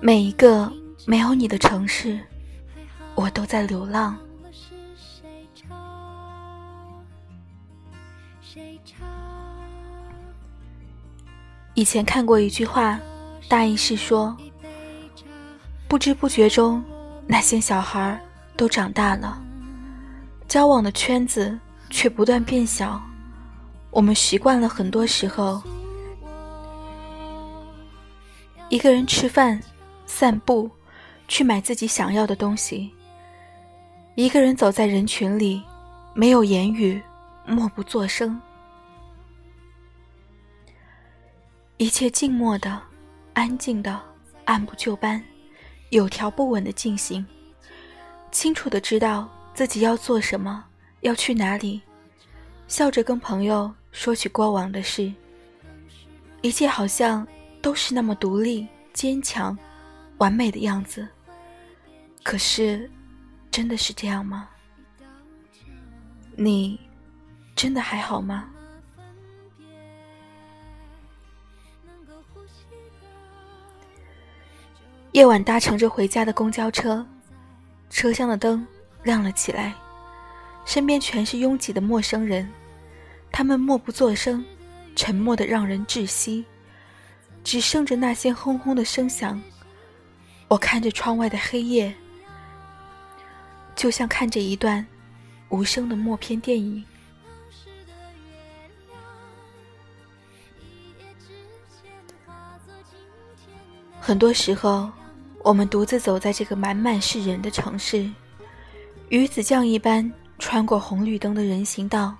每一个没有你的城市，我都在流浪。以前看过一句话，大意是说，不知不觉中，那些小孩都长大了，交往的圈子却不断变小。我们习惯了很多时候，一个人吃饭。散步，去买自己想要的东西。一个人走在人群里，没有言语，默不作声，一切静默的、安静的、按部就班、有条不紊的进行。清楚的知道自己要做什么，要去哪里，笑着跟朋友说起过往的事。一切好像都是那么独立、坚强。完美的样子，可是，真的是这样吗？你真的还好吗？夜晚搭乘着回家的公交车，车厢的灯亮了起来，身边全是拥挤的陌生人，他们默不作声，沉默的让人窒息，只剩着那些轰轰的声响。我看着窗外的黑夜，就像看着一段无声的默片电影。很多时候，我们独自走在这个满满是人的城市，鱼子酱一般穿过红绿灯的人行道，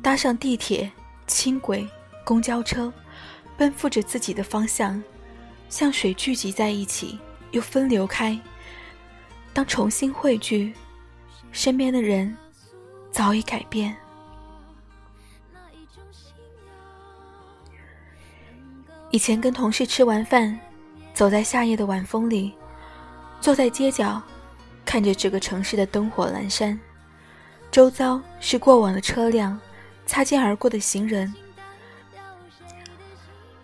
搭上地铁、轻轨、公交车，奔赴着自己的方向，像水聚集在一起。又分流开。当重新汇聚，身边的人早已改变。以前跟同事吃完饭，走在夏夜的晚风里，坐在街角，看着这个城市的灯火阑珊，周遭是过往的车辆，擦肩而过的行人，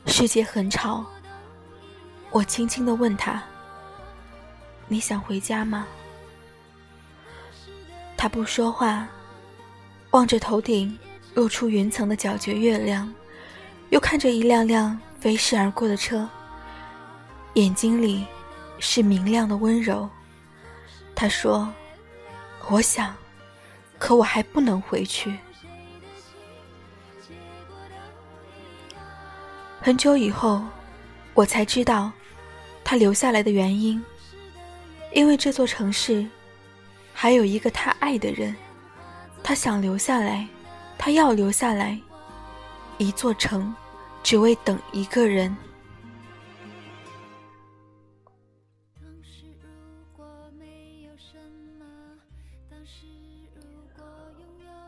世界很吵。我轻轻的问他。你想回家吗？他不说话，望着头顶露出云层的皎洁月亮，又看着一辆辆飞逝而过的车，眼睛里是明亮的温柔。他说：“我想，可我还不能回去。”很久以后，我才知道他留下来的原因。因为这座城市，还有一个他爱的人，他想留下来，他要留下来。一座城，只为等一个人。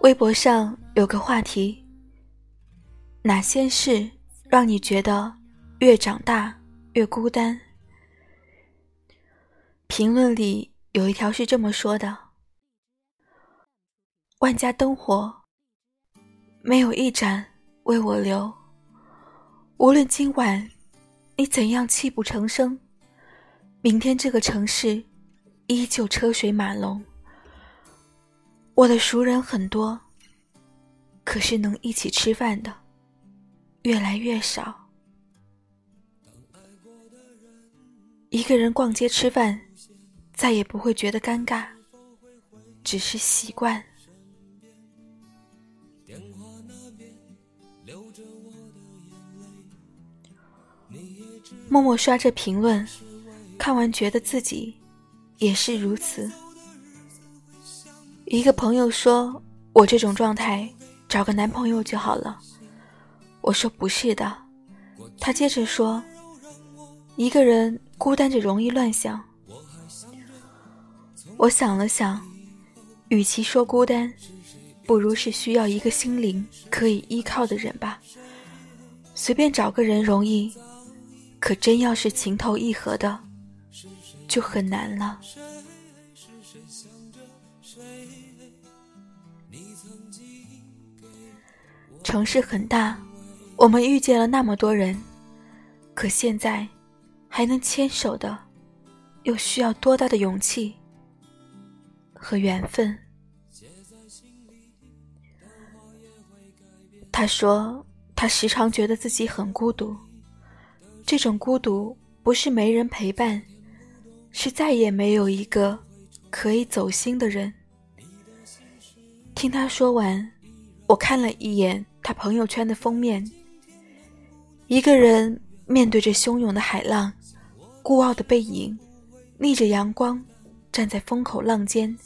微博上有个话题：哪些事让你觉得越长大越孤单？评论里有一条是这么说的：“万家灯火，没有一盏为我留。无论今晚你怎样泣不成声，明天这个城市依旧车水马龙。我的熟人很多，可是能一起吃饭的越来越少。一个人逛街吃饭。”再也不会觉得尴尬，只是习惯。默默刷着评论，看完觉得自己也是如此。一个朋友说：“我这种状态，找个男朋友就好了。”我说：“不是的。”他接着说：“一个人孤单着容易乱想。”我想了想，与其说孤单，不如是需要一个心灵可以依靠的人吧。随便找个人容易，可真要是情投意合的，就很难了。城市很大，我们遇见了那么多人，可现在，还能牵手的，又需要多大的勇气和缘分？他说，他时常觉得自己很孤独，这种孤独不是没人陪伴，是再也没有一个可以走心的人。听他说完，我看了一眼他朋友圈的封面，一个人面对着汹涌的海浪，孤傲的背影，逆着阳光站在风口浪尖，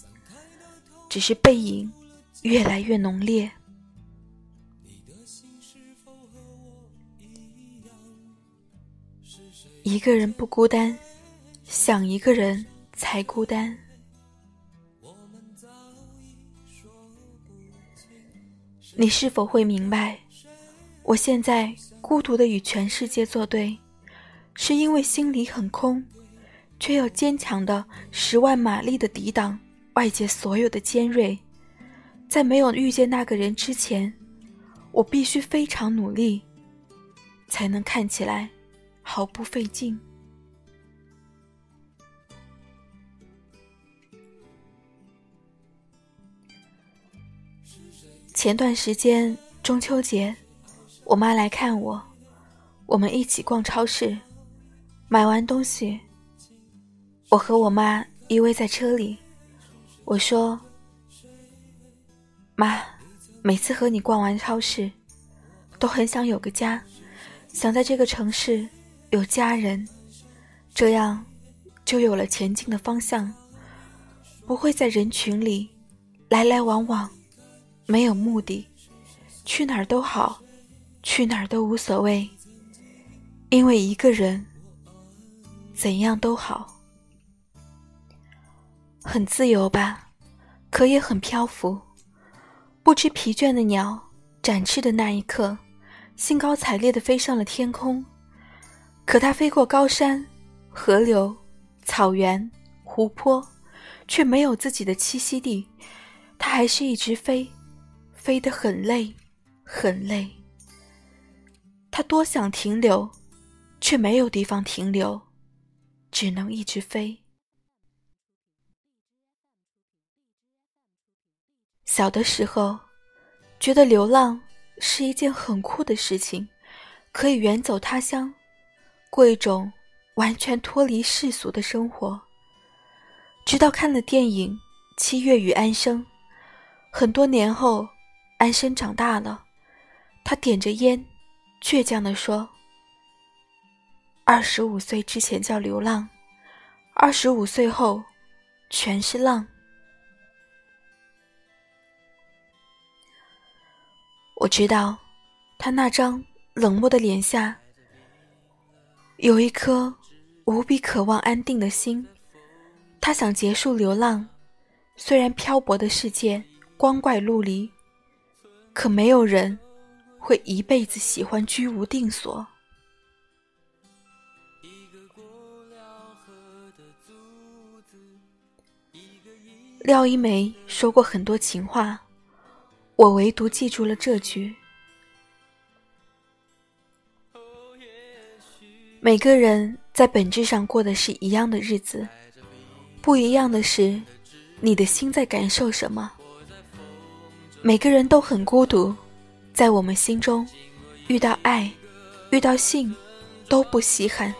只是背影越来越浓烈。一个人不孤单，想一个人才孤单。你是否会明白，我现在孤独的与全世界作对，是因为心里很空，却又坚强的十万马力的抵挡外界所有的尖锐。在没有遇见那个人之前，我必须非常努力，才能看起来。毫不费劲。前段时间中秋节，我妈来看我，我们一起逛超市，买完东西，我和我妈依偎在车里，我说：“妈，每次和你逛完超市，都很想有个家，想在这个城市。”有家人，这样就有了前进的方向，不会在人群里来来往往，没有目的，去哪儿都好，去哪儿都无所谓，因为一个人怎样都好，很自由吧，可也很漂浮。不知疲倦的鸟展翅的那一刻，兴高采烈地飞上了天空。可它飞过高山、河流、草原、湖泊，却没有自己的栖息地。它还是一直飞，飞得很累，很累。它多想停留，却没有地方停留，只能一直飞。小的时候，觉得流浪是一件很酷的事情，可以远走他乡。过一种完全脱离世俗的生活，直到看了电影《七月与安生》。很多年后，安生长大了，他点着烟，倔强地说：“二十五岁之前叫流浪，二十五岁后，全是浪。”我知道，他那张冷漠的脸下。有一颗无比渴望安定的心，他想结束流浪。虽然漂泊的世界光怪陆离，可没有人会一辈子喜欢居无定所。廖一梅说过很多情话，我唯独记住了这句。每个人在本质上过的是一样的日子，不一样的是，你的心在感受什么。每个人都很孤独，在我们心中，遇到爱，遇到性，都不稀罕，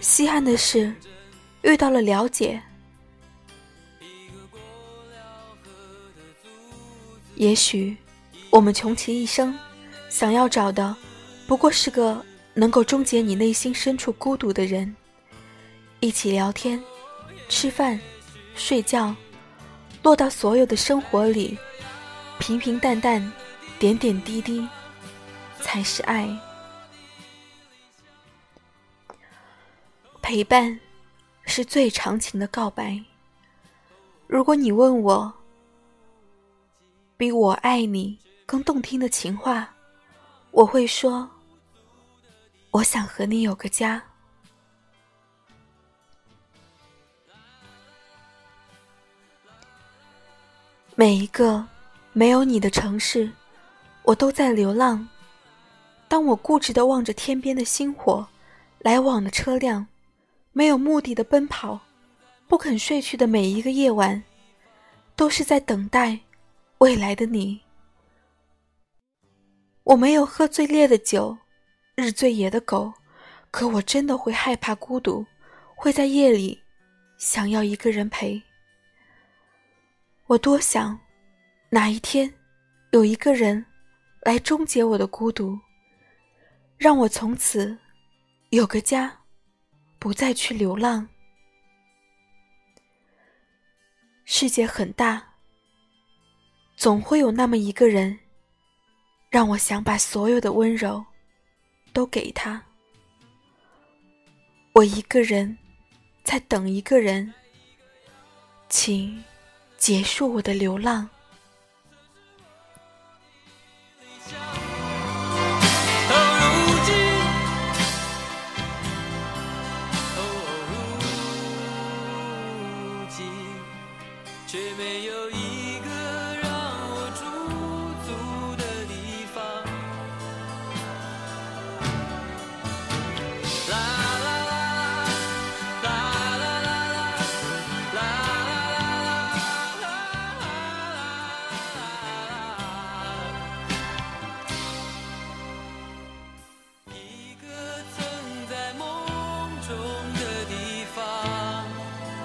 稀罕的是，遇到了了解。也许，我们穷其一生，想要找的，不过是个。能够终结你内心深处孤独的人，一起聊天、吃饭、睡觉，落到所有的生活里，平平淡淡、点点滴滴，才是爱。陪伴是最长情的告白。如果你问我，比我爱你更动听的情话，我会说。我想和你有个家。每一个没有你的城市，我都在流浪。当我固执的望着天边的星火，来往的车辆没有目的的奔跑，不肯睡去的每一个夜晚，都是在等待未来的你。我没有喝最烈的酒，日最野的狗，可我真的会害怕孤独，会在夜里想要一个人陪。我多想哪一天有一个人来终结我的孤独，让我从此有个家，不再去流浪。世界很大，总会有那么一个人。让我想把所有的温柔都给他。我一个人在等一个人，请结束我的流浪。